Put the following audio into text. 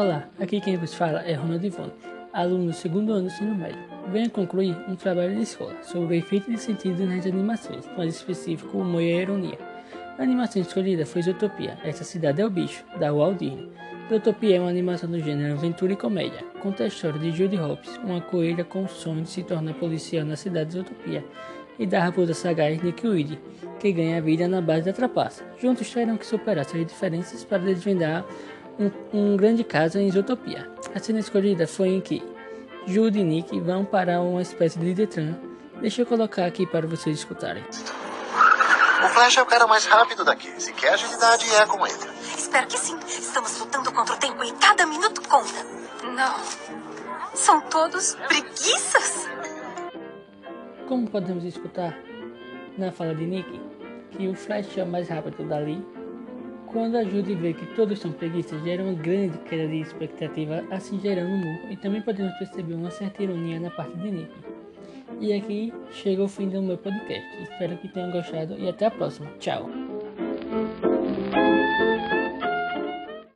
Olá, aqui quem vos fala é Ronald Ivone, aluno do segundo ano do ensino médio. Venho concluir um trabalho de escola sobre o efeito de sentido nas animações, mais específico o humor e a ironia. A animação escolhida foi Zootopia, Essa Cidade é o Bicho, da Walt Disney. Zootopia é uma animação do gênero aventura e comédia. Conta a história de Judy Hopps, uma coelha com o sonho de se tornar policial na cidade de Zootopia, e da raposa sagaz Nick Weed, que ganha a vida na base da trapaça. Juntos terão que superar suas diferenças para desvendar um, um grande caso em Zootopia. A cena escolhida foi em que Judy e Nick vão para uma espécie de Detran. Deixa eu colocar aqui para vocês escutarem. O Flash é o cara mais rápido daqui. Se quer agilidade, é com ele. Espero que sim. Estamos lutando contra o tempo e cada minuto conta. Não. São todos preguiças. Como podemos escutar na fala de Nick, que o Flash é o mais rápido dali, quando a Judy vê que todos são preguiças, gera uma grande queda de expectativa, assim gerando humor, e também podemos perceber uma certa ironia na parte de Nick. E aqui chega o fim do meu podcast. Espero que tenham gostado e até a próxima. Tchau!